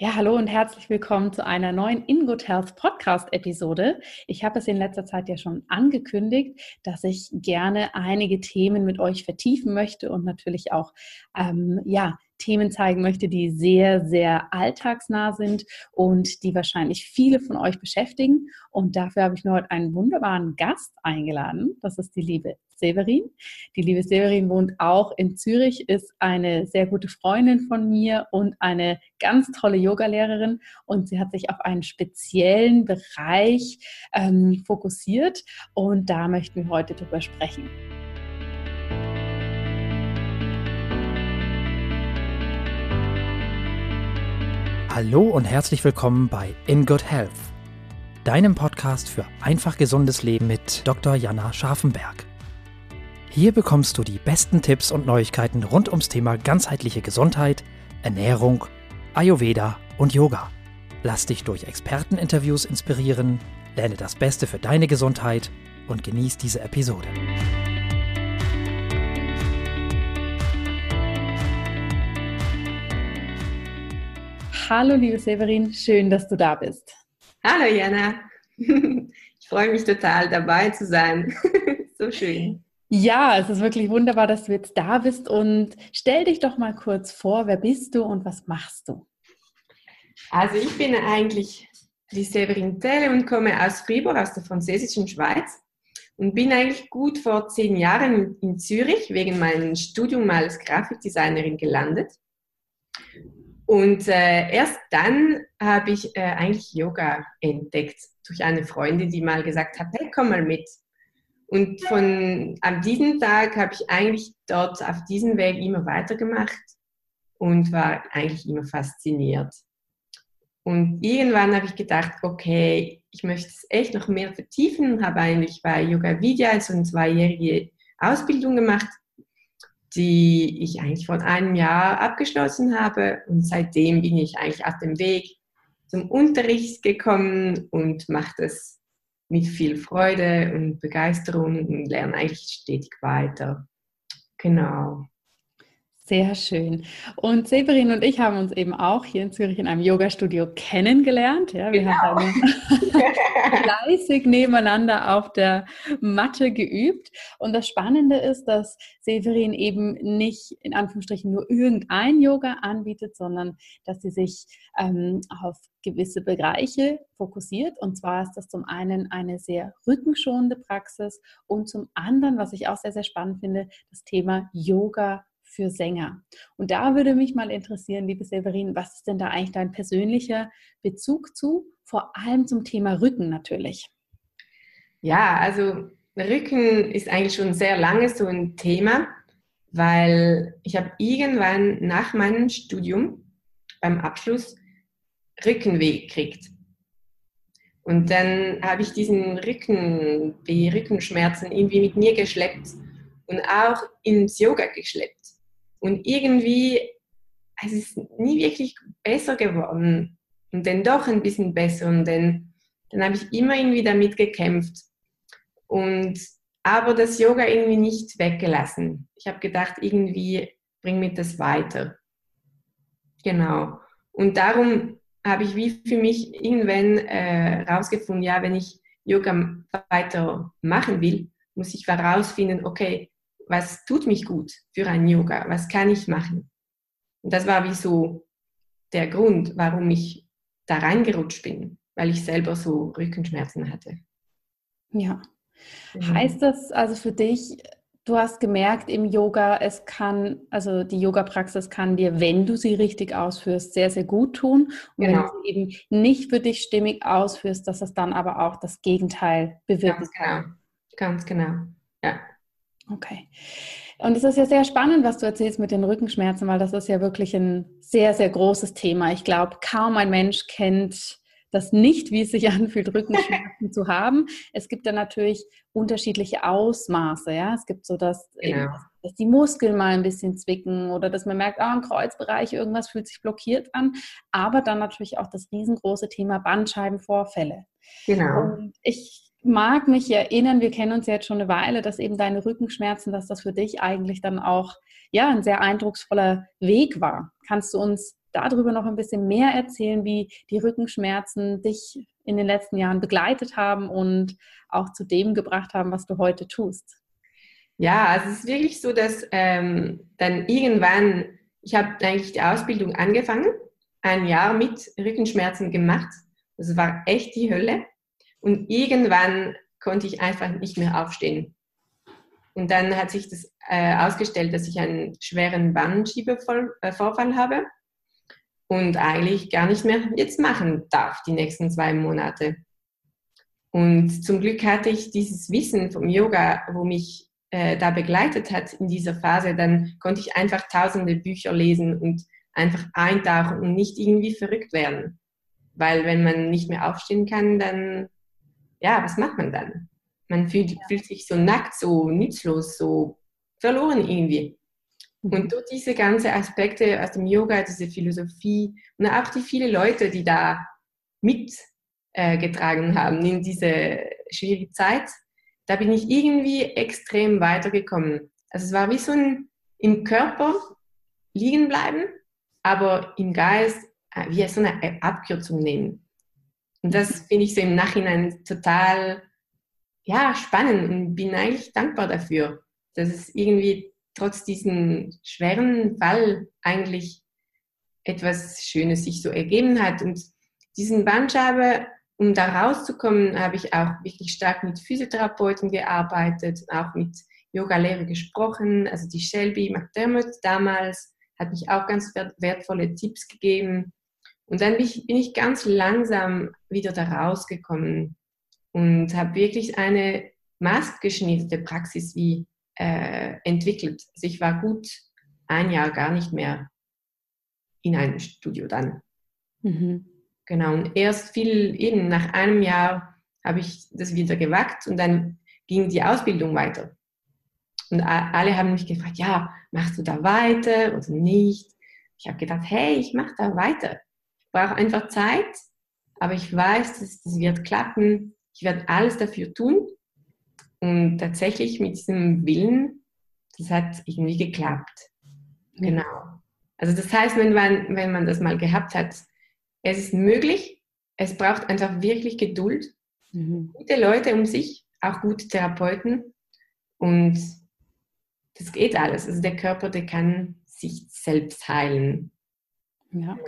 Ja, hallo und herzlich willkommen zu einer neuen In Good Health Podcast Episode. Ich habe es in letzter Zeit ja schon angekündigt, dass ich gerne einige Themen mit euch vertiefen möchte und natürlich auch ähm, ja Themen zeigen möchte, die sehr, sehr alltagsnah sind und die wahrscheinlich viele von euch beschäftigen. Und dafür habe ich mir heute einen wunderbaren Gast eingeladen. Das ist die liebe Severin. Die liebe Severin wohnt auch in Zürich, ist eine sehr gute Freundin von mir und eine ganz tolle Yogalehrerin. Und sie hat sich auf einen speziellen Bereich ähm, fokussiert. Und da möchten wir heute drüber sprechen. Hallo und herzlich willkommen bei In Good Health, deinem Podcast für einfach gesundes Leben mit Dr. Jana Scharfenberg. Hier bekommst du die besten Tipps und Neuigkeiten rund ums Thema ganzheitliche Gesundheit, Ernährung, Ayurveda und Yoga. Lass dich durch Experteninterviews inspirieren, lerne das Beste für deine Gesundheit und genieß diese Episode. Hallo, liebe Severin, schön, dass du da bist. Hallo, Jana. Ich freue mich total, dabei zu sein. So schön. Ja, es ist wirklich wunderbar, dass du jetzt da bist und stell dich doch mal kurz vor, wer bist du und was machst du? Also ich bin eigentlich die Severin Telle und komme aus Fribourg, aus der französischen Schweiz und bin eigentlich gut vor zehn Jahren in Zürich wegen meinem Studium als Grafikdesignerin gelandet und äh, erst dann habe ich äh, eigentlich Yoga entdeckt durch eine Freundin, die mal gesagt hat, hey, komm mal mit. Und von an diesem Tag habe ich eigentlich dort auf diesem Weg immer weitergemacht und war eigentlich immer fasziniert. Und irgendwann habe ich gedacht, okay, ich möchte es echt noch mehr vertiefen und habe eigentlich bei Yoga Vidya so eine zweijährige Ausbildung gemacht die ich eigentlich vor einem Jahr abgeschlossen habe. Und seitdem bin ich eigentlich auf dem Weg zum Unterricht gekommen und mache das mit viel Freude und Begeisterung und lerne eigentlich stetig weiter. Genau. Sehr schön. Und Severin und ich haben uns eben auch hier in Zürich in einem Yoga-Studio kennengelernt. Ja, wir genau. haben fleißig nebeneinander auf der Matte geübt. Und das Spannende ist, dass Severin eben nicht in Anführungsstrichen nur irgendein Yoga anbietet, sondern dass sie sich ähm, auf gewisse Bereiche fokussiert. Und zwar ist das zum einen eine sehr rückenschonende Praxis und zum anderen, was ich auch sehr, sehr spannend finde, das Thema Yoga für Sänger. Und da würde mich mal interessieren, liebe Severin, was ist denn da eigentlich dein persönlicher Bezug zu, vor allem zum Thema Rücken natürlich? Ja, also Rücken ist eigentlich schon sehr lange so ein Thema, weil ich habe irgendwann nach meinem Studium beim Abschluss Rückenweh gekriegt. Und dann habe ich diesen Rücken, die Rückenschmerzen irgendwie mit mir geschleppt und auch ins Yoga geschleppt. Und irgendwie, es ist nie wirklich besser geworden. Und dann doch ein bisschen besser. Und dann, dann habe ich immer irgendwie damit gekämpft. Und aber das Yoga irgendwie nicht weggelassen. Ich habe gedacht, irgendwie bring mir das weiter. Genau. Und darum habe ich wie für mich irgendwann äh, ja, wenn ich Yoga weiter machen will, muss ich herausfinden, okay, was tut mich gut für ein Yoga, was kann ich machen. Und das war wie so der Grund, warum ich da reingerutscht bin, weil ich selber so Rückenschmerzen hatte. Ja. Mhm. Heißt das also für dich, du hast gemerkt im Yoga, es kann, also die Yoga-Praxis kann dir, wenn du sie richtig ausführst, sehr, sehr gut tun. Und genau. wenn du sie eben nicht für dich stimmig ausführst, dass es dann aber auch das Gegenteil bewirken Ganz genau. Ganz genau. Ja. Okay. Und es ist ja sehr spannend, was du erzählst mit den Rückenschmerzen, weil das ist ja wirklich ein sehr, sehr großes Thema. Ich glaube, kaum ein Mensch kennt das nicht, wie es sich anfühlt, Rückenschmerzen zu haben. Es gibt dann natürlich unterschiedliche Ausmaße. Ja? Es gibt so, dass, genau. eben, dass die Muskeln mal ein bisschen zwicken oder dass man merkt, oh, im Kreuzbereich irgendwas fühlt sich blockiert an. Aber dann natürlich auch das riesengroße Thema Bandscheibenvorfälle. Genau. Und ich mag mich erinnern, wir kennen uns jetzt schon eine Weile, dass eben deine Rückenschmerzen, dass das für dich eigentlich dann auch ja ein sehr eindrucksvoller Weg war. Kannst du uns darüber noch ein bisschen mehr erzählen, wie die Rückenschmerzen dich in den letzten Jahren begleitet haben und auch zu dem gebracht haben, was du heute tust? Ja, also es ist wirklich so, dass ähm, dann irgendwann, ich habe eigentlich die Ausbildung angefangen, ein Jahr mit Rückenschmerzen gemacht. Das war echt die Hölle. Und irgendwann konnte ich einfach nicht mehr aufstehen. Und dann hat sich das äh, ausgestellt, dass ich einen schweren Bandschiebevorfall habe und eigentlich gar nicht mehr jetzt machen darf die nächsten zwei Monate. Und zum Glück hatte ich dieses Wissen vom Yoga, wo mich äh, da begleitet hat in dieser Phase. Dann konnte ich einfach tausende Bücher lesen und einfach eintauchen und nicht irgendwie verrückt werden. Weil wenn man nicht mehr aufstehen kann, dann, ja, was macht man dann? Man fühlt, fühlt sich so nackt, so nutzlos, so verloren irgendwie. Mhm. Und durch diese ganzen Aspekte aus dem Yoga, diese Philosophie und auch die vielen Leute, die da mitgetragen äh, haben in diese schwierige Zeit, da bin ich irgendwie extrem weitergekommen. Also es war wie so ein im Körper liegen bleiben, aber im Geist äh, wie so eine Abkürzung nehmen. Und das finde ich so im Nachhinein total ja, spannend und bin eigentlich dankbar dafür, dass es irgendwie trotz diesem schweren Fall eigentlich etwas Schönes sich so ergeben hat. Und diesen Bandschabe, um da rauszukommen, habe ich auch wirklich stark mit Physiotherapeuten gearbeitet, auch mit Yoga-Lehrer gesprochen. Also die Shelby McDermott damals hat mich auch ganz wertvolle Tipps gegeben. Und dann bin ich, bin ich ganz langsam wieder da rausgekommen und habe wirklich eine maßgeschnittene Praxis wie äh, entwickelt. Also ich war gut ein Jahr gar nicht mehr in einem Studio dann. Mhm. Genau, und erst viel eben nach einem Jahr habe ich das wieder gewagt und dann ging die Ausbildung weiter. Und alle haben mich gefragt, ja, machst du da weiter oder nicht? Ich habe gedacht, hey, ich mache da weiter. Brauche einfach Zeit, aber ich weiß, dass das wird klappen ich werde alles dafür tun. Und tatsächlich mit diesem Willen, das hat irgendwie geklappt. Genau. Also das heißt, wenn man, wenn man das mal gehabt hat, es ist möglich, es braucht einfach wirklich Geduld, mhm. gute Leute um sich, auch gute Therapeuten und das geht alles. Also der Körper, der kann sich selbst heilen. Ja.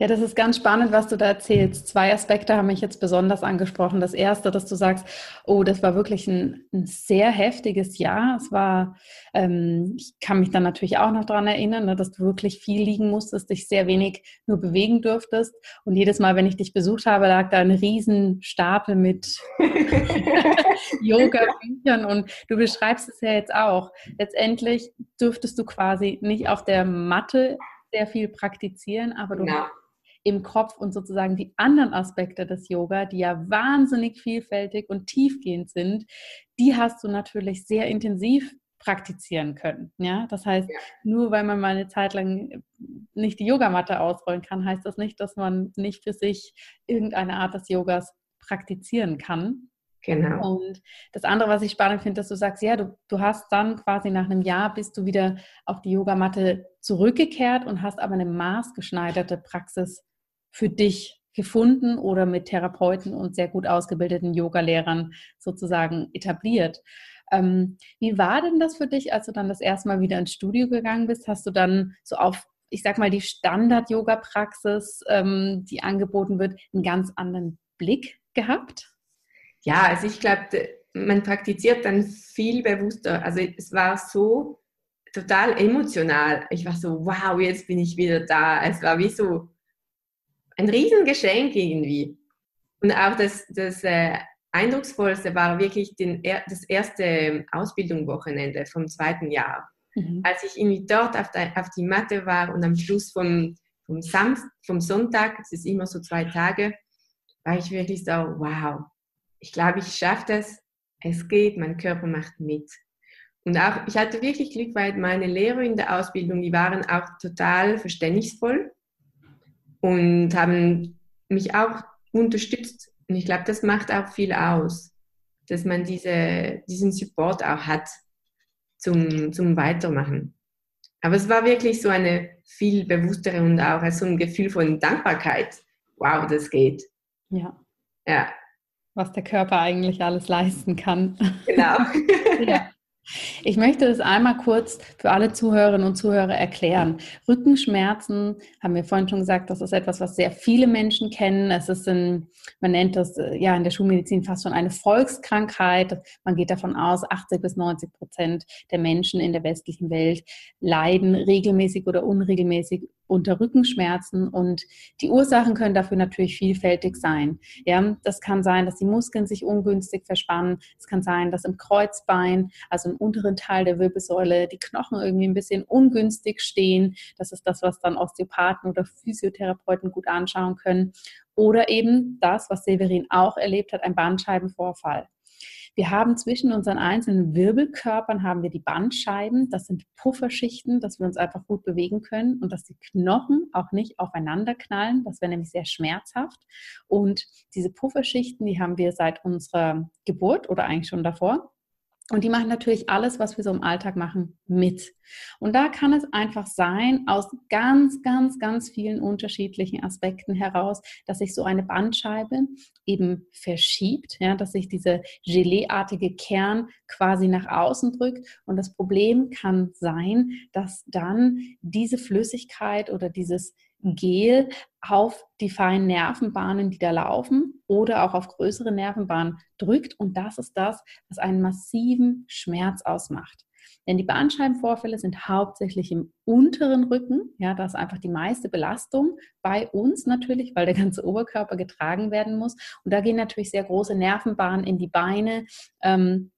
Genau. Ja, das ist ganz spannend, was du da erzählst. Zwei Aspekte haben mich jetzt besonders angesprochen. Das erste, dass du sagst, oh, das war wirklich ein, ein sehr heftiges Jahr. Es war, ähm, ich kann mich dann natürlich auch noch daran erinnern, ne, dass du wirklich viel liegen musstest, dich sehr wenig nur bewegen durftest. Und jedes Mal, wenn ich dich besucht habe, lag da ein riesen Stapel mit Yoga-Büchern und du beschreibst es ja jetzt auch. Letztendlich dürftest du quasi nicht auf der Matte sehr viel praktizieren, aber du ja im Kopf und sozusagen die anderen Aspekte des Yoga, die ja wahnsinnig vielfältig und tiefgehend sind, die hast du natürlich sehr intensiv praktizieren können. Ja, das heißt, ja. nur weil man mal eine Zeit lang nicht die Yogamatte ausrollen kann, heißt das nicht, dass man nicht für sich irgendeine Art des Yogas praktizieren kann. Genau. Und das andere, was ich spannend finde, dass du sagst, ja, du, du hast dann quasi nach einem Jahr bist du wieder auf die Yogamatte zurückgekehrt und hast aber eine maßgeschneiderte Praxis für dich gefunden oder mit Therapeuten und sehr gut ausgebildeten Yoga-Lehrern sozusagen etabliert. Ähm, wie war denn das für dich, als du dann das erste Mal wieder ins Studio gegangen bist? Hast du dann so auf, ich sag mal, die Standard-Yoga-Praxis, ähm, die angeboten wird, einen ganz anderen Blick gehabt? Ja, also ich glaube, man praktiziert dann viel bewusster. Also es war so total emotional. Ich war so, wow, jetzt bin ich wieder da. Es war wie so ein Riesengeschenk irgendwie. Und auch das, das äh, Eindrucksvollste war wirklich den, das erste Ausbildungswochenende vom zweiten Jahr. Mhm. Als ich irgendwie dort auf, der, auf die Matte war und am Schluss vom, vom, Samst, vom Sonntag, es ist immer so zwei Tage, war ich wirklich so, wow, ich glaube, ich schaffe das, es geht, mein Körper macht mit. Und auch, ich hatte wirklich Glück, weil meine Lehrer in der Ausbildung, die waren auch total verständnisvoll und haben mich auch unterstützt. Und ich glaube, das macht auch viel aus, dass man diese, diesen Support auch hat zum, zum Weitermachen. Aber es war wirklich so eine viel bewusster und auch so ein Gefühl von Dankbarkeit. Wow, das geht. Ja. Ja. Was der Körper eigentlich alles leisten kann. Genau. ja. Ich möchte das einmal kurz für alle Zuhörerinnen und Zuhörer erklären. Rückenschmerzen, haben wir vorhin schon gesagt, das ist etwas, was sehr viele Menschen kennen. Es ist ein, man nennt das äh, ja in der Schulmedizin fast schon eine Volkskrankheit. Man geht davon aus, 80 bis 90 Prozent der Menschen in der westlichen Welt leiden regelmäßig oder unregelmäßig unter Rückenschmerzen und die Ursachen können dafür natürlich vielfältig sein. Ja, das kann sein, dass die Muskeln sich ungünstig verspannen. Es kann sein, dass im Kreuzbein, also im unteren Teil der Wirbelsäule, die Knochen irgendwie ein bisschen ungünstig stehen. Das ist das, was dann Osteopathen oder Physiotherapeuten gut anschauen können. Oder eben das, was Severin auch erlebt hat, ein Bandscheibenvorfall. Wir haben zwischen unseren einzelnen Wirbelkörpern haben wir die Bandscheiben. Das sind Pufferschichten, dass wir uns einfach gut bewegen können und dass die Knochen auch nicht aufeinander knallen. Das wäre nämlich sehr schmerzhaft. Und diese Pufferschichten, die haben wir seit unserer Geburt oder eigentlich schon davor. Und die machen natürlich alles, was wir so im Alltag machen, mit. Und da kann es einfach sein, aus ganz, ganz, ganz vielen unterschiedlichen Aspekten heraus, dass sich so eine Bandscheibe eben verschiebt, ja, dass sich diese Geleeartige Kern quasi nach außen drückt. Und das Problem kann sein, dass dann diese Flüssigkeit oder dieses Gel auf die feinen Nervenbahnen, die da laufen oder auch auf größere Nervenbahnen drückt. Und das ist das, was einen massiven Schmerz ausmacht. Denn die Bandscheibenvorfälle sind hauptsächlich im unteren Rücken. Ja, da ist einfach die meiste Belastung bei uns natürlich, weil der ganze Oberkörper getragen werden muss. Und da gehen natürlich sehr große Nervenbahnen in die Beine. Ähm,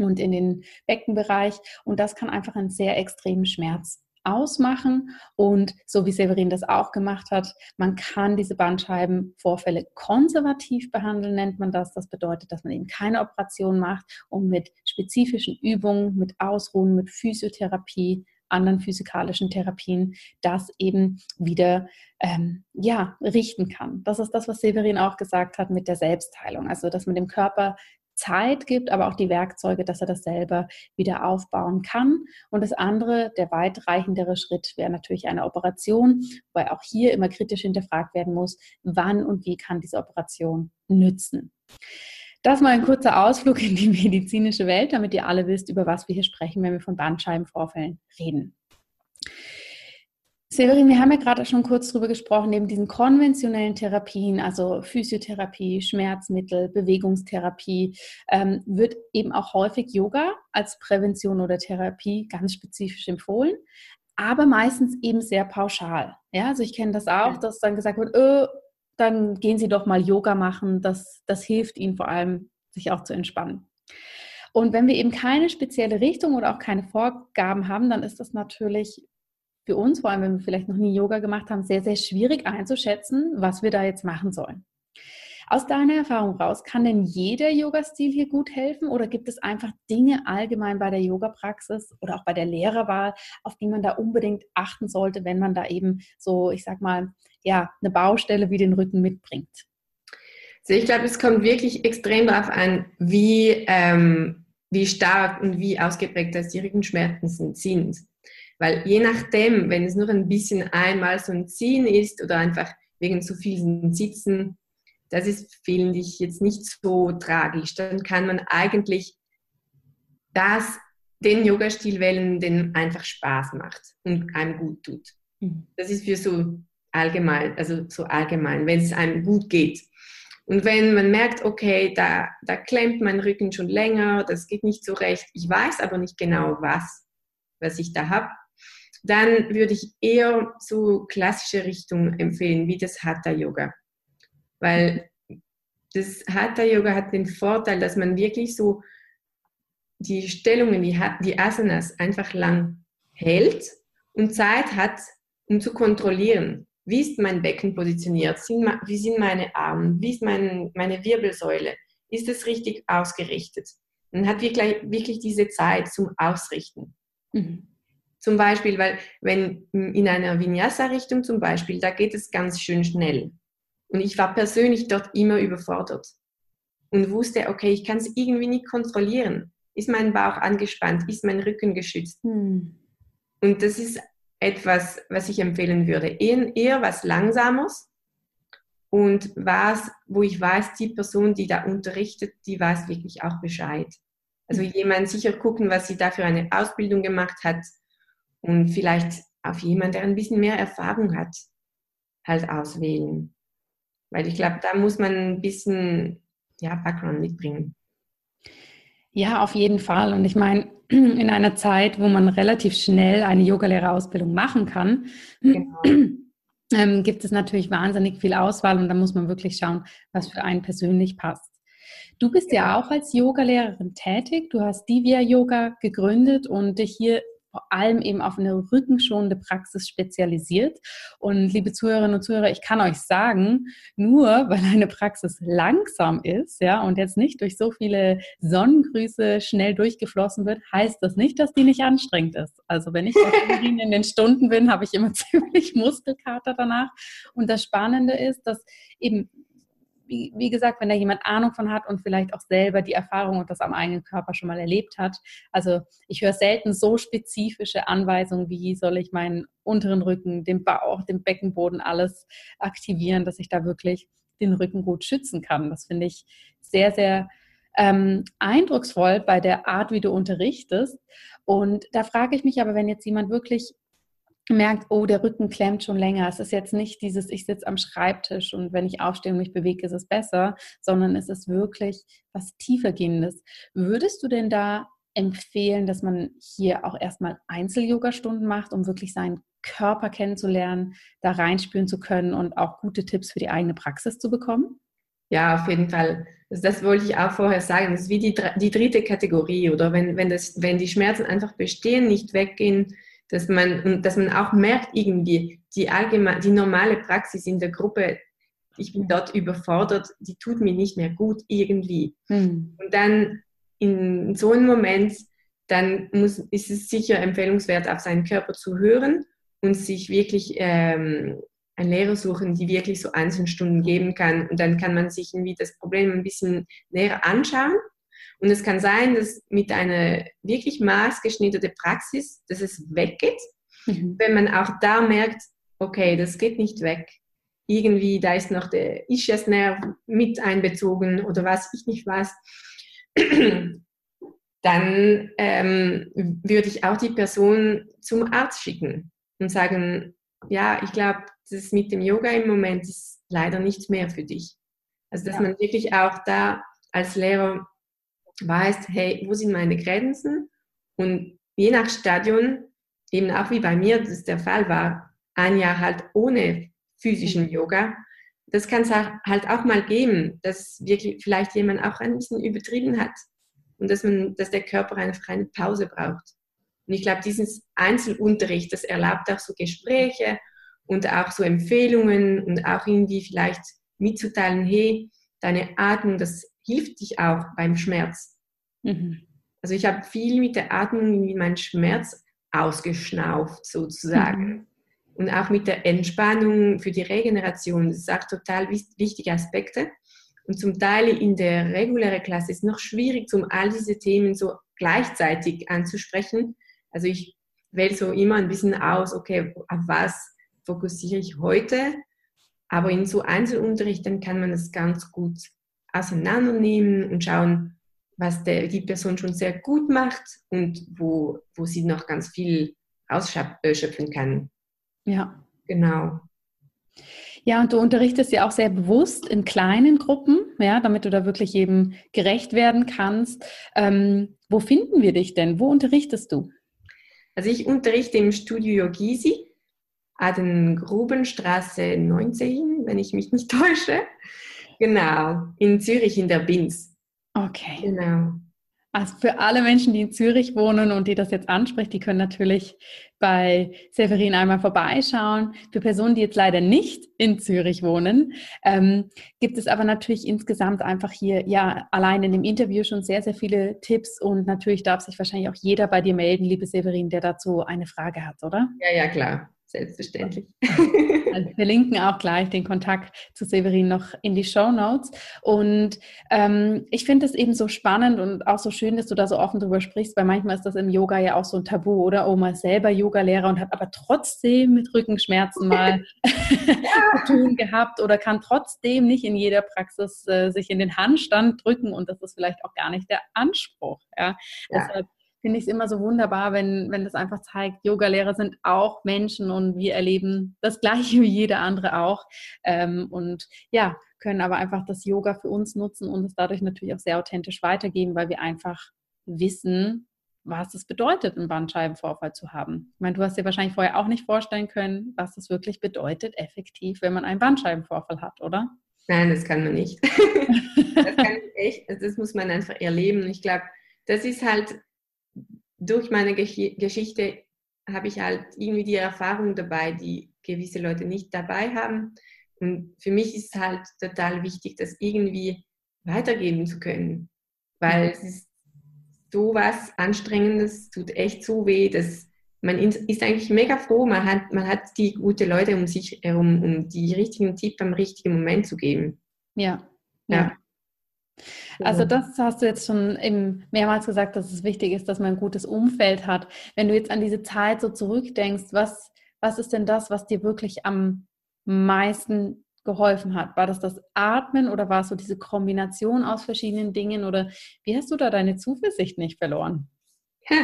und in den Beckenbereich. Und das kann einfach einen sehr extremen Schmerz ausmachen. Und so wie Severin das auch gemacht hat, man kann diese Bandscheibenvorfälle konservativ behandeln, nennt man das. Das bedeutet, dass man eben keine Operation macht und mit spezifischen Übungen, mit Ausruhen, mit Physiotherapie, anderen physikalischen Therapien das eben wieder ähm, ja, richten kann. Das ist das, was Severin auch gesagt hat mit der Selbstheilung. Also, dass man dem Körper Zeit gibt, aber auch die Werkzeuge, dass er das selber wieder aufbauen kann. Und das andere, der weitreichendere Schritt wäre natürlich eine Operation, weil auch hier immer kritisch hinterfragt werden muss, wann und wie kann diese Operation nützen. Das mal ein kurzer Ausflug in die medizinische Welt, damit ihr alle wisst, über was wir hier sprechen, wenn wir von Bandscheibenvorfällen reden. Severin, wir haben ja gerade schon kurz darüber gesprochen, neben diesen konventionellen Therapien, also Physiotherapie, Schmerzmittel, Bewegungstherapie, ähm, wird eben auch häufig Yoga als Prävention oder Therapie ganz spezifisch empfohlen, aber meistens eben sehr pauschal. Ja, also ich kenne das auch, dass dann gesagt wird, öh, dann gehen Sie doch mal Yoga machen, das, das hilft Ihnen vor allem, sich auch zu entspannen. Und wenn wir eben keine spezielle Richtung oder auch keine Vorgaben haben, dann ist das natürlich für uns, vor allem wenn wir vielleicht noch nie Yoga gemacht haben, sehr, sehr schwierig einzuschätzen, was wir da jetzt machen sollen. Aus deiner Erfahrung raus, kann denn jeder Yoga-Stil hier gut helfen oder gibt es einfach Dinge allgemein bei der Yoga-Praxis oder auch bei der Lehrerwahl, auf die man da unbedingt achten sollte, wenn man da eben so, ich sag mal, ja, eine Baustelle wie den Rücken mitbringt? Also ich glaube, es kommt wirklich extrem darauf an, wie, ähm, wie stark und wie ausgeprägt das die Rückenschmerzen sind. Weil je nachdem, wenn es nur ein bisschen einmal so ein Ziehen ist oder einfach wegen zu vielen Sitzen, das ist, finde ich, jetzt nicht so tragisch. Dann kann man eigentlich das, den Yoga-Stil wählen, den einfach Spaß macht und einem gut tut. Mhm. Das ist für so allgemein, also so allgemein, wenn es einem gut geht. Und wenn man merkt, okay, da, da klemmt mein Rücken schon länger, das geht nicht so recht, ich weiß aber nicht genau was, was ich da habe, dann würde ich eher so klassische Richtungen empfehlen, wie das Hatha Yoga. Weil das Hatha Yoga hat den Vorteil, dass man wirklich so die Stellungen, die, die Asanas einfach lang hält und Zeit hat, um zu kontrollieren. Wie ist mein Becken positioniert? Wie sind meine Arme? Wie ist mein, meine Wirbelsäule? Ist es richtig ausgerichtet? Man hat wirklich, wirklich diese Zeit zum Ausrichten. Mhm. Zum Beispiel, weil wenn in einer Vinyasa-Richtung zum Beispiel, da geht es ganz schön schnell. Und ich war persönlich dort immer überfordert und wusste, okay, ich kann es irgendwie nicht kontrollieren. Ist mein Bauch angespannt? Ist mein Rücken geschützt? Hm. Und das ist etwas, was ich empfehlen würde. Eher, eher was Langsames und was, wo ich weiß, die Person, die da unterrichtet, die weiß wirklich auch Bescheid. Also mhm. jemand sicher gucken, was sie da für eine Ausbildung gemacht hat und vielleicht auf jemanden, der ein bisschen mehr Erfahrung hat, halt auswählen. Weil ich glaube, da muss man ein bisschen ja, Background mitbringen. Ja, auf jeden Fall. Und ich meine, in einer Zeit, wo man relativ schnell eine Yogalehrerausbildung machen kann, genau. ähm, gibt es natürlich wahnsinnig viel Auswahl und da muss man wirklich schauen, was für einen persönlich passt. Du bist ja genau. auch als Yogalehrerin tätig. Du hast Divya Yoga gegründet und dich hier vor allem eben auf eine rückenschonende Praxis spezialisiert. Und liebe Zuhörerinnen und Zuhörer, ich kann euch sagen, nur weil eine Praxis langsam ist, ja, und jetzt nicht durch so viele Sonnengrüße schnell durchgeflossen wird, heißt das nicht, dass die nicht anstrengend ist. Also wenn ich in den Stunden bin, habe ich immer ziemlich Muskelkater danach. Und das Spannende ist, dass eben wie, wie gesagt, wenn da jemand Ahnung von hat und vielleicht auch selber die Erfahrung und das am eigenen Körper schon mal erlebt hat. Also ich höre selten so spezifische Anweisungen, wie soll ich meinen unteren Rücken, den Bauch, den Beckenboden alles aktivieren, dass ich da wirklich den Rücken gut schützen kann. Das finde ich sehr, sehr ähm, eindrucksvoll bei der Art, wie du unterrichtest. Und da frage ich mich aber, wenn jetzt jemand wirklich merkt, oh, der Rücken klemmt schon länger. Es ist jetzt nicht dieses, ich sitze am Schreibtisch und wenn ich aufstehe und mich bewege, ist es besser, sondern es ist wirklich was tiefergehendes. Würdest du denn da empfehlen, dass man hier auch erstmal Einzel-Yoga-Stunden macht, um wirklich seinen Körper kennenzulernen, da reinspüren zu können und auch gute Tipps für die eigene Praxis zu bekommen? Ja, auf jeden Fall. Das wollte ich auch vorher sagen. Das ist wie die, die dritte Kategorie, oder? Wenn, wenn, das, wenn die Schmerzen einfach bestehen, nicht weggehen, dass man, dass man auch merkt irgendwie, die allgemein, die normale Praxis in der Gruppe, ich bin dort überfordert, die tut mir nicht mehr gut irgendwie. Mhm. Und dann in so einem Moment, dann muss, ist es sicher empfehlenswert, auf seinen Körper zu hören und sich wirklich ähm, einen Lehrer suchen, die wirklich so einzelne Stunden geben kann. Und dann kann man sich irgendwie das Problem ein bisschen näher anschauen und es kann sein, dass mit einer wirklich maßgeschnittenen Praxis, dass es weggeht, mhm. wenn man auch da merkt, okay, das geht nicht weg. Irgendwie, da ist noch der Ischiasnerv mit einbezogen oder was ich nicht weiß. Dann ähm, würde ich auch die Person zum Arzt schicken und sagen, ja, ich glaube, das mit dem Yoga im Moment ist leider nichts mehr für dich. Also, dass ja. man wirklich auch da als Lehrer weißt, hey, wo sind meine Grenzen? Und je nach Stadion, eben auch wie bei mir das der Fall war, ein Jahr halt ohne physischen mhm. Yoga, das kann es halt auch mal geben, dass wirklich vielleicht jemand auch ein bisschen übertrieben hat und dass, man, dass der Körper einfach eine Pause braucht. Und ich glaube, dieses Einzelunterricht, das erlaubt auch so Gespräche und auch so Empfehlungen und auch irgendwie vielleicht mitzuteilen, hey, deine Atmung, das hilft dich auch beim Schmerz. Mhm. Also ich habe viel mit der Atmung wie meinen Schmerz ausgeschnauft sozusagen. Mhm. Und auch mit der Entspannung für die Regeneration. Das sind auch total wichtige Aspekte. Und zum Teil in der regulären Klasse ist es noch schwierig, um all diese Themen so gleichzeitig anzusprechen. Also ich wähle so immer ein bisschen aus, okay, auf was fokussiere ich heute? Aber in so Einzelunterricht, dann kann man das ganz gut auseinandernehmen und schauen, was der, die Person schon sehr gut macht und wo, wo sie noch ganz viel ausschöpfen kann. Ja. Genau. Ja, und du unterrichtest ja auch sehr bewusst in kleinen Gruppen, ja, damit du da wirklich jedem gerecht werden kannst. Ähm, wo finden wir dich denn? Wo unterrichtest du? Also ich unterrichte im Studio Yogisi, Aden-Grubenstraße 19, wenn ich mich nicht täusche. Genau, in Zürich in der Binz. Okay. Genau. Also für alle Menschen, die in Zürich wohnen und die das jetzt anspricht, die können natürlich bei Severin einmal vorbeischauen. Für Personen, die jetzt leider nicht in Zürich wohnen, ähm, gibt es aber natürlich insgesamt einfach hier, ja, allein in dem Interview schon sehr, sehr viele Tipps und natürlich darf sich wahrscheinlich auch jeder bei dir melden, liebe Severin, der dazu eine Frage hat, oder? Ja, ja, klar. Selbstverständlich. Also wir verlinken auch gleich den Kontakt zu Severin noch in die Show Notes. Und ähm, ich finde es eben so spannend und auch so schön, dass du da so offen drüber sprichst, weil manchmal ist das im Yoga ja auch so ein Tabu, oder? Oma ist selber Yogalehrer und hat aber trotzdem mit Rückenschmerzen mal zu tun gehabt oder kann trotzdem nicht in jeder Praxis äh, sich in den Handstand drücken und das ist vielleicht auch gar nicht der Anspruch. Ja? ja. Deshalb finde ich es immer so wunderbar, wenn, wenn das einfach zeigt, Yogalehrer sind auch Menschen und wir erleben das Gleiche wie jeder andere auch. Ähm, und ja, können aber einfach das Yoga für uns nutzen und es dadurch natürlich auch sehr authentisch weitergeben, weil wir einfach wissen, was es bedeutet, einen Bandscheibenvorfall zu haben. Ich meine, du hast dir wahrscheinlich vorher auch nicht vorstellen können, was es wirklich bedeutet, effektiv, wenn man einen Bandscheibenvorfall hat, oder? Nein, das kann man nicht. das kann ich echt, das muss man einfach erleben. Ich glaube, das ist halt durch meine Geschichte habe ich halt irgendwie die Erfahrung dabei, die gewisse Leute nicht dabei haben. Und für mich ist es halt total wichtig, das irgendwie weitergeben zu können. Weil mhm. es ist so was Anstrengendes, tut echt so weh, dass man ist eigentlich mega froh, man hat, man hat die gute Leute um sich herum, um die richtigen Tipps am richtigen Moment zu geben. Ja. ja. Also das hast du jetzt schon eben mehrmals gesagt, dass es wichtig ist, dass man ein gutes Umfeld hat. Wenn du jetzt an diese Zeit so zurückdenkst, was, was ist denn das, was dir wirklich am meisten geholfen hat? War das das Atmen oder war es so diese Kombination aus verschiedenen Dingen oder wie hast du da deine Zuversicht nicht verloren?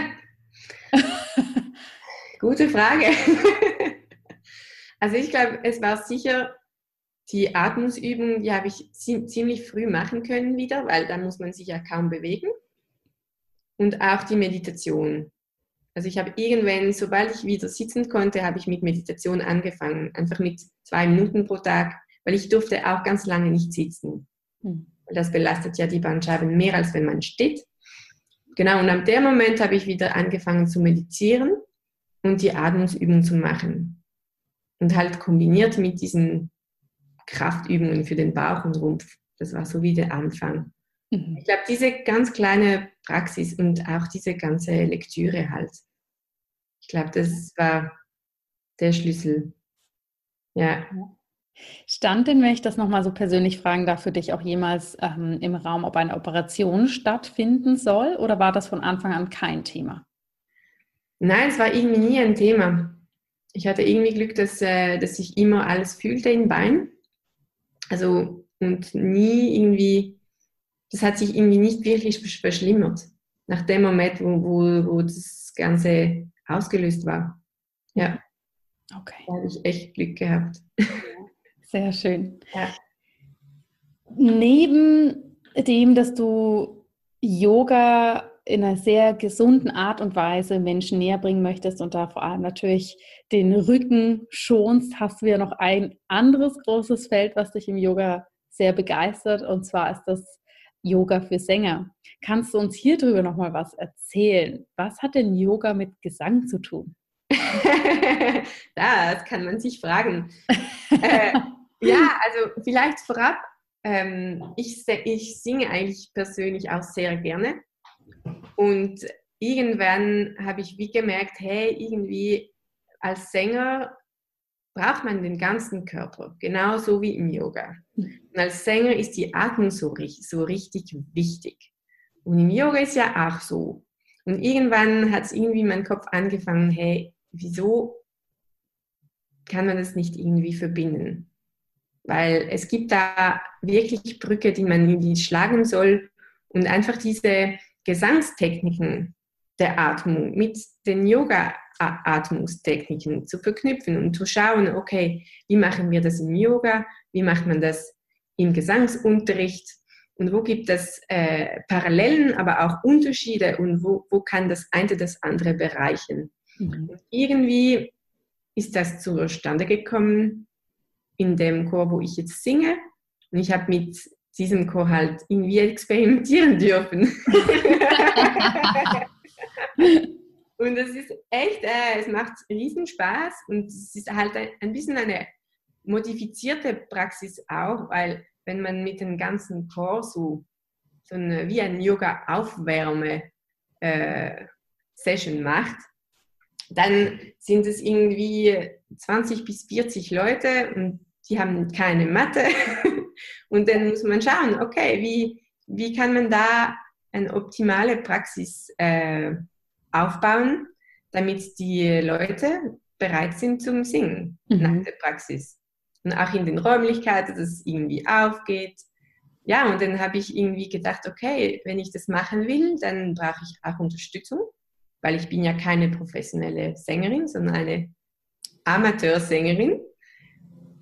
Gute Frage. also ich glaube, es war sicher die Atmungsübung, die habe ich ziemlich früh machen können wieder, weil da muss man sich ja kaum bewegen. Und auch die Meditation. Also ich habe irgendwann, sobald ich wieder sitzen konnte, habe ich mit Meditation angefangen. Einfach mit zwei Minuten pro Tag, weil ich durfte auch ganz lange nicht sitzen. Hm. Das belastet ja die Bandscheiben mehr, als wenn man steht. Genau, und ab dem Moment habe ich wieder angefangen zu meditieren und die Atmungsübung zu machen. Und halt kombiniert mit diesen Kraftübungen für den Bauch und Rumpf. Das war so wie der Anfang. Mhm. Ich glaube, diese ganz kleine Praxis und auch diese ganze Lektüre halt. Ich glaube, das war der Schlüssel. Ja. Stand denn, wenn ich das nochmal so persönlich fragen darf, für dich auch jemals ähm, im Raum, ob eine Operation stattfinden soll oder war das von Anfang an kein Thema? Nein, es war irgendwie nie ein Thema. Ich hatte irgendwie Glück, dass, äh, dass ich immer alles fühlte im Bein. Also und nie irgendwie, das hat sich irgendwie nicht wirklich verschlimmert. Nach dem Moment, wo, wo, wo das Ganze ausgelöst war. Ja. Okay. Da habe ich echt Glück gehabt. Sehr schön. Ja. Neben dem, dass du Yoga in einer sehr gesunden Art und Weise Menschen näher bringen möchtest und da vor allem natürlich den Rücken schonst, hast du ja noch ein anderes großes Feld, was dich im Yoga sehr begeistert und zwar ist das Yoga für Sänger. Kannst du uns hier drüber noch mal was erzählen? Was hat denn Yoga mit Gesang zu tun? das kann man sich fragen. äh, ja, also vielleicht vorab, ähm, ich, ich singe eigentlich persönlich auch sehr gerne. Und irgendwann habe ich wie gemerkt, hey, irgendwie als Sänger braucht man den ganzen Körper, genauso wie im Yoga. Und als Sänger ist die Atmung so, so richtig wichtig. Und im Yoga ist ja auch so. Und irgendwann hat es irgendwie mein Kopf angefangen, hey, wieso kann man das nicht irgendwie verbinden? Weil es gibt da wirklich Brücke, die man irgendwie schlagen soll und einfach diese Gesangstechniken der Atmung mit den Yoga-Atmungstechniken zu verknüpfen und zu schauen, okay, wie machen wir das im Yoga, wie macht man das im Gesangsunterricht und wo gibt es äh, Parallelen, aber auch Unterschiede und wo, wo kann das eine das andere bereichen. Mhm. irgendwie ist das zustande gekommen in dem Chor, wo ich jetzt singe. Und ich habe mit diesem Chor halt irgendwie experimentieren dürfen. und es ist echt, äh, es macht riesen Spaß und es ist halt ein, ein bisschen eine modifizierte Praxis auch, weil wenn man mit dem ganzen Chor so, so eine, wie ein Yoga-Aufwärme-Session äh, macht, dann sind es irgendwie 20 bis 40 Leute und die haben keine Mathe. und dann muss man schauen, okay, wie, wie kann man da eine optimale Praxis äh, aufbauen, damit die Leute bereit sind zum Singen mhm. nach der Praxis. Und auch in den Räumlichkeiten, dass es irgendwie aufgeht. Ja, und dann habe ich irgendwie gedacht, okay, wenn ich das machen will, dann brauche ich auch Unterstützung, weil ich bin ja keine professionelle Sängerin, sondern eine Amateursängerin.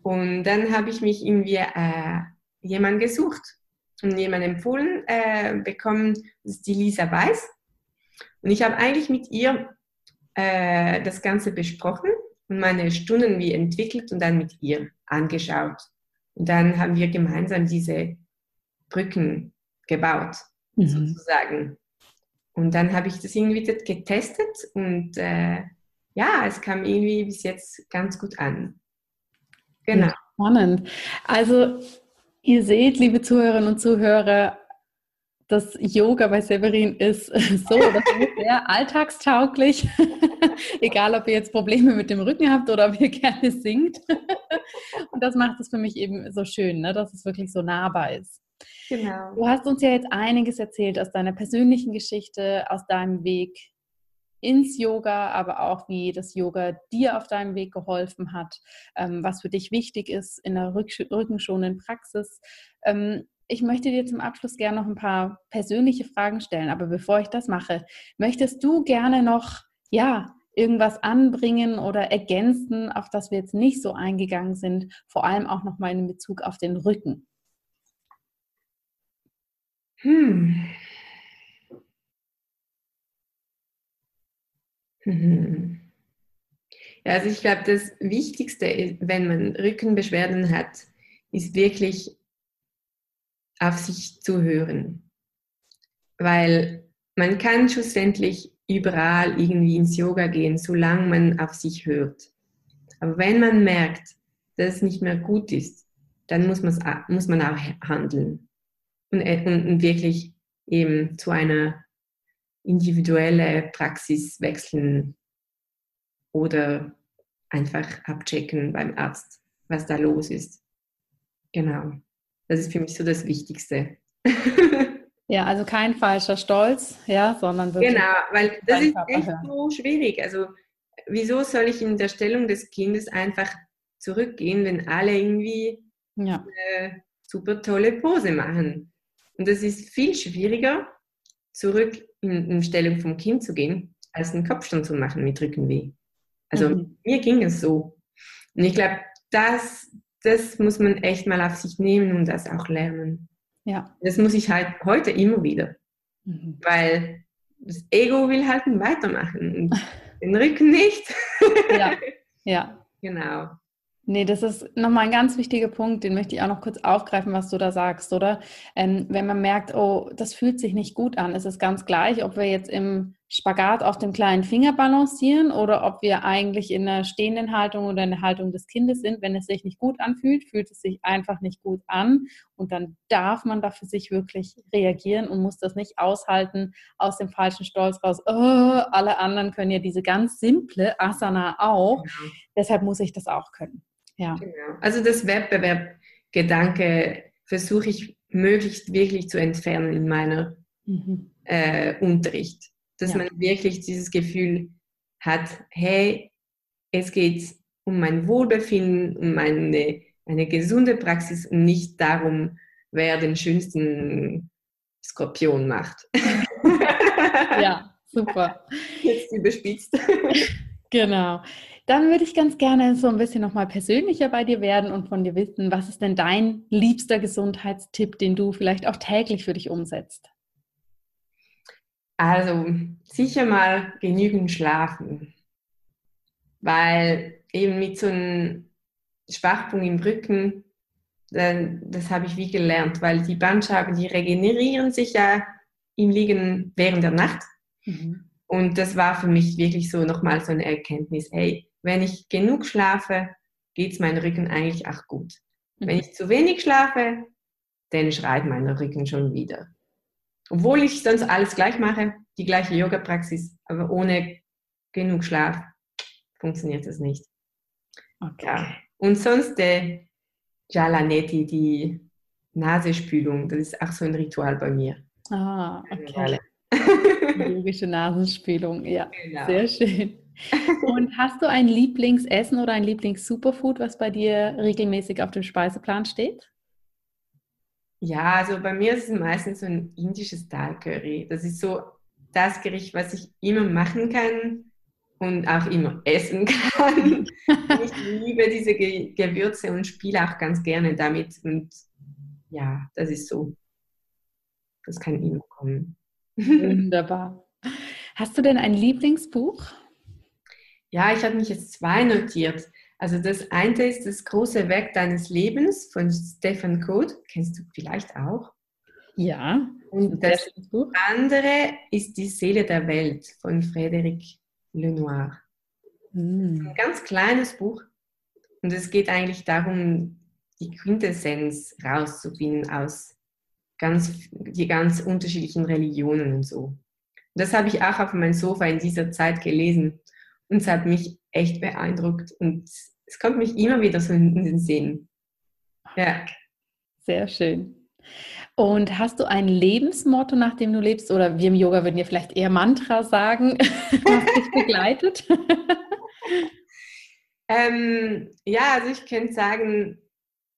Und dann habe ich mich irgendwie äh, jemanden gesucht und jemanden empfohlen äh, bekommen, das ist die Lisa Weiß. Und ich habe eigentlich mit ihr äh, das Ganze besprochen und meine Stunden wie entwickelt und dann mit ihr angeschaut. Und dann haben wir gemeinsam diese Brücken gebaut, mhm. sozusagen. Und dann habe ich das irgendwie getestet und äh, ja, es kam irgendwie bis jetzt ganz gut an. Genau. Spannend. Also ihr seht, liebe Zuhörerinnen und Zuhörer, das Yoga bei Severin ist so oder so sehr alltagstauglich. Egal, ob ihr jetzt Probleme mit dem Rücken habt oder ob ihr gerne singt. Und das macht es für mich eben so schön, ne? dass es wirklich so nahbar ist. Genau. Du hast uns ja jetzt einiges erzählt aus deiner persönlichen Geschichte, aus deinem Weg ins Yoga, aber auch wie das Yoga dir auf deinem Weg geholfen hat, ähm, was für dich wichtig ist in der rückenschonenden Praxis. Ähm, ich möchte dir zum Abschluss gerne noch ein paar persönliche Fragen stellen, aber bevor ich das mache, möchtest du gerne noch, ja, irgendwas anbringen oder ergänzen, auf das wir jetzt nicht so eingegangen sind, vor allem auch nochmal in Bezug auf den Rücken? Hm. Mhm. Ja, also ich glaube, das Wichtigste, wenn man Rückenbeschwerden hat, ist wirklich auf sich zu hören. Weil man kann schlussendlich überall irgendwie ins Yoga gehen, solange man auf sich hört. Aber wenn man merkt, dass es nicht mehr gut ist, dann muss, muss man auch handeln und, äh, und wirklich eben zu einer individuelle Praxis wechseln oder einfach abchecken beim Arzt, was da los ist. Genau. Das ist für mich so das Wichtigste. Ja, also kein falscher Stolz, ja, sondern wirklich. Genau, weil das ist echt hören. so schwierig. Also, wieso soll ich in der Stellung des Kindes einfach zurückgehen, wenn alle irgendwie ja. eine super tolle Pose machen? Und das ist viel schwieriger, zurück in, in Stellung vom Kind zu gehen, als einen Kopfstand zu machen mit Rückenweh. Also mhm. mir ging es so. Und ich glaube, das, das muss man echt mal auf sich nehmen und das auch lernen. Ja. Das muss ich halt heute immer wieder. Mhm. Weil das Ego will halt weitermachen und den Rücken nicht. ja, ja. Genau. Nee, das ist nochmal ein ganz wichtiger Punkt, den möchte ich auch noch kurz aufgreifen, was du da sagst, oder? Ähm, wenn man merkt, oh, das fühlt sich nicht gut an, ist es ganz gleich, ob wir jetzt im Spagat auf dem kleinen Finger balancieren oder ob wir eigentlich in einer stehenden Haltung oder in der Haltung des Kindes sind. Wenn es sich nicht gut anfühlt, fühlt es sich einfach nicht gut an und dann darf man da für sich wirklich reagieren und muss das nicht aushalten aus dem falschen Stolz raus. Oh, alle anderen können ja diese ganz simple Asana auch, genau. deshalb muss ich das auch können. Ja. Genau. Also das Wettbewerbgedanke versuche ich möglichst wirklich zu entfernen in meiner mhm. äh, Unterricht dass ja. man wirklich dieses Gefühl hat, hey, es geht um mein Wohlbefinden, um eine, eine gesunde Praxis und nicht darum, wer den schönsten Skorpion macht. ja, super. Jetzt überspitzt. genau. Dann würde ich ganz gerne so ein bisschen nochmal persönlicher bei dir werden und von dir wissen, was ist denn dein liebster Gesundheitstipp, den du vielleicht auch täglich für dich umsetzt? Also sicher mal genügend schlafen, weil eben mit so einem Schwachpunkt im Rücken, das habe ich wie gelernt, weil die Bandscheiben, die regenerieren sich ja im Liegen während der Nacht. Mhm. Und das war für mich wirklich so nochmal so eine Erkenntnis, hey, wenn ich genug schlafe, geht es meinem Rücken eigentlich auch gut. Mhm. Wenn ich zu wenig schlafe, dann schreit mein Rücken schon wieder. Obwohl ich sonst alles gleich mache, die gleiche Yoga-Praxis, aber ohne genug Schlaf funktioniert das nicht. Okay. Ja. Und sonst der Jalanetti, die Nasespülung, das ist auch so ein Ritual bei mir. Ah, okay. Logische Nasenspülung, ja, genau. sehr schön. Und hast du ein Lieblingsessen oder ein Lieblings-Superfood, was bei dir regelmäßig auf dem Speiseplan steht? Ja, also bei mir ist es meistens so ein indisches Dal Curry. Das ist so das Gericht, was ich immer machen kann und auch immer essen kann. ich liebe diese Ge Gewürze und spiele auch ganz gerne damit. Und ja, das ist so. Das kann immer kommen. Wunderbar. Hast du denn ein Lieblingsbuch? Ja, ich habe mich jetzt zwei notiert. Also das eine ist das große Werk deines Lebens von Stefan Code. Kennst du vielleicht auch? Ja. Und das andere ist die Seele der Welt von Frédéric Lenoir. Mm. Ein ganz kleines Buch. Und es geht eigentlich darum, die Quintessenz rauszufinden aus ganz, die ganz unterschiedlichen Religionen und so. Und das habe ich auch auf meinem Sofa in dieser Zeit gelesen. Und es hat mich echt beeindruckt. Und es kommt mich immer wieder so in den Sinn. Ja. Sehr schön. Und hast du ein Lebensmotto, nach dem du lebst? Oder wir im Yoga würden dir vielleicht eher Mantra sagen, was dich begleitet? ähm, ja, also ich könnte sagen,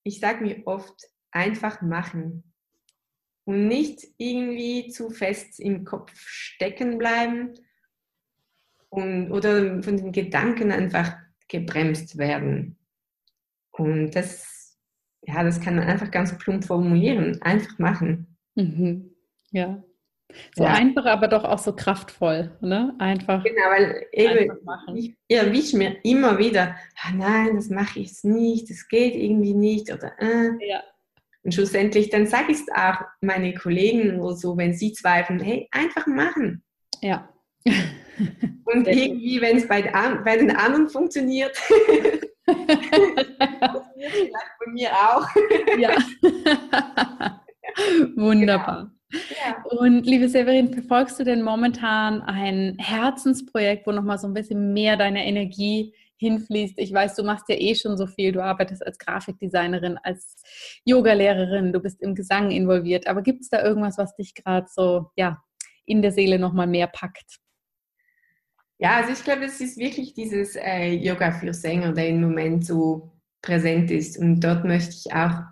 ich sage mir oft, einfach machen. Und nicht irgendwie zu fest im Kopf stecken bleiben und, oder von den Gedanken einfach gebremst werden. Und das, ja, das kann man einfach ganz plump formulieren. Einfach machen. Mhm. Ja. So ja. einfach, aber doch auch so kraftvoll, ne? Einfach. Genau, weil eben, ich erwische mir immer wieder, ah, nein, das mache ich nicht, das geht irgendwie nicht oder äh. ja. Und schlussendlich, dann sage ich es auch meine Kollegen oder so, wenn sie zweifeln, hey, einfach machen. Ja. Und irgendwie, wenn es bei, bei, den anderen funktioniert, funktioniert es vielleicht bei mir auch. ja. Wunderbar. Ja. Und liebe Severin, verfolgst du denn momentan ein Herzensprojekt, wo nochmal so ein bisschen mehr deine Energie hinfließt? Ich weiß, du machst ja eh schon so viel. Du arbeitest als Grafikdesignerin, als Yogalehrerin, du bist im Gesang involviert. Aber gibt es da irgendwas, was dich gerade so ja, in der Seele nochmal mehr packt? Ja, also ich glaube, es ist wirklich dieses äh, Yoga für Sänger, der im Moment so präsent ist. Und dort möchte ich auch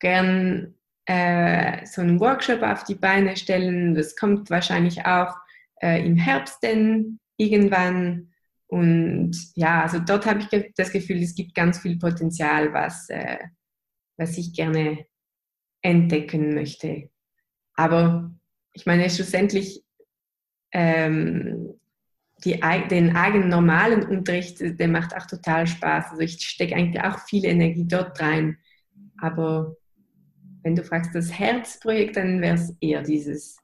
gern äh, so einen Workshop auf die Beine stellen. Das kommt wahrscheinlich auch äh, im Herbst denn irgendwann. Und ja, also dort habe ich das Gefühl, es gibt ganz viel Potenzial, was, äh, was ich gerne entdecken möchte. Aber ich meine, schlussendlich ähm, die, den eigenen normalen Unterricht, der macht auch total Spaß. Also ich stecke eigentlich auch viel Energie dort rein. Aber wenn du fragst, das Herzprojekt, dann wäre es eher dieses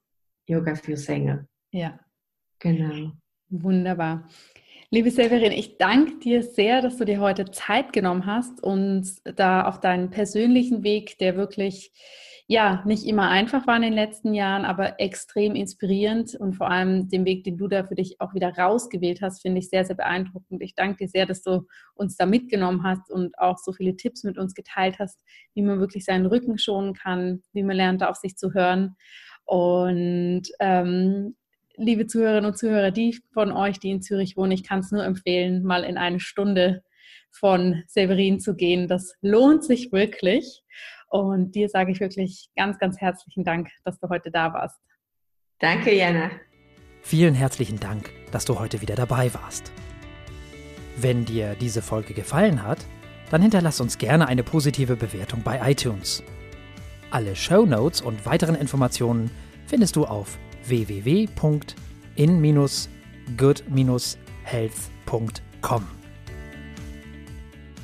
Yoga für Sänger. Ja. Genau. Wunderbar. Liebe Severin, ich danke dir sehr, dass du dir heute Zeit genommen hast und da auf deinen persönlichen Weg, der wirklich ja, nicht immer einfach war in den letzten Jahren, aber extrem inspirierend und vor allem den Weg, den du da für dich auch wieder rausgewählt hast, finde ich sehr, sehr beeindruckend. Ich danke dir sehr, dass du uns da mitgenommen hast und auch so viele Tipps mit uns geteilt hast, wie man wirklich seinen Rücken schonen kann, wie man lernt, auf sich zu hören. Und ähm, liebe Zuhörerinnen und Zuhörer, die von euch, die in Zürich wohnen, ich kann es nur empfehlen, mal in eine Stunde von Severin zu gehen. Das lohnt sich wirklich. Und dir sage ich wirklich ganz, ganz herzlichen Dank, dass du heute da warst. Danke, Jana. Vielen herzlichen Dank, dass du heute wieder dabei warst. Wenn dir diese Folge gefallen hat, dann hinterlass uns gerne eine positive Bewertung bei iTunes. Alle Show Notes und weiteren Informationen findest du auf www.in-good-health.com.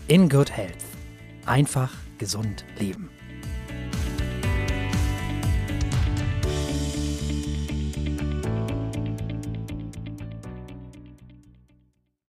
In Good Health. Einfach gesund leben.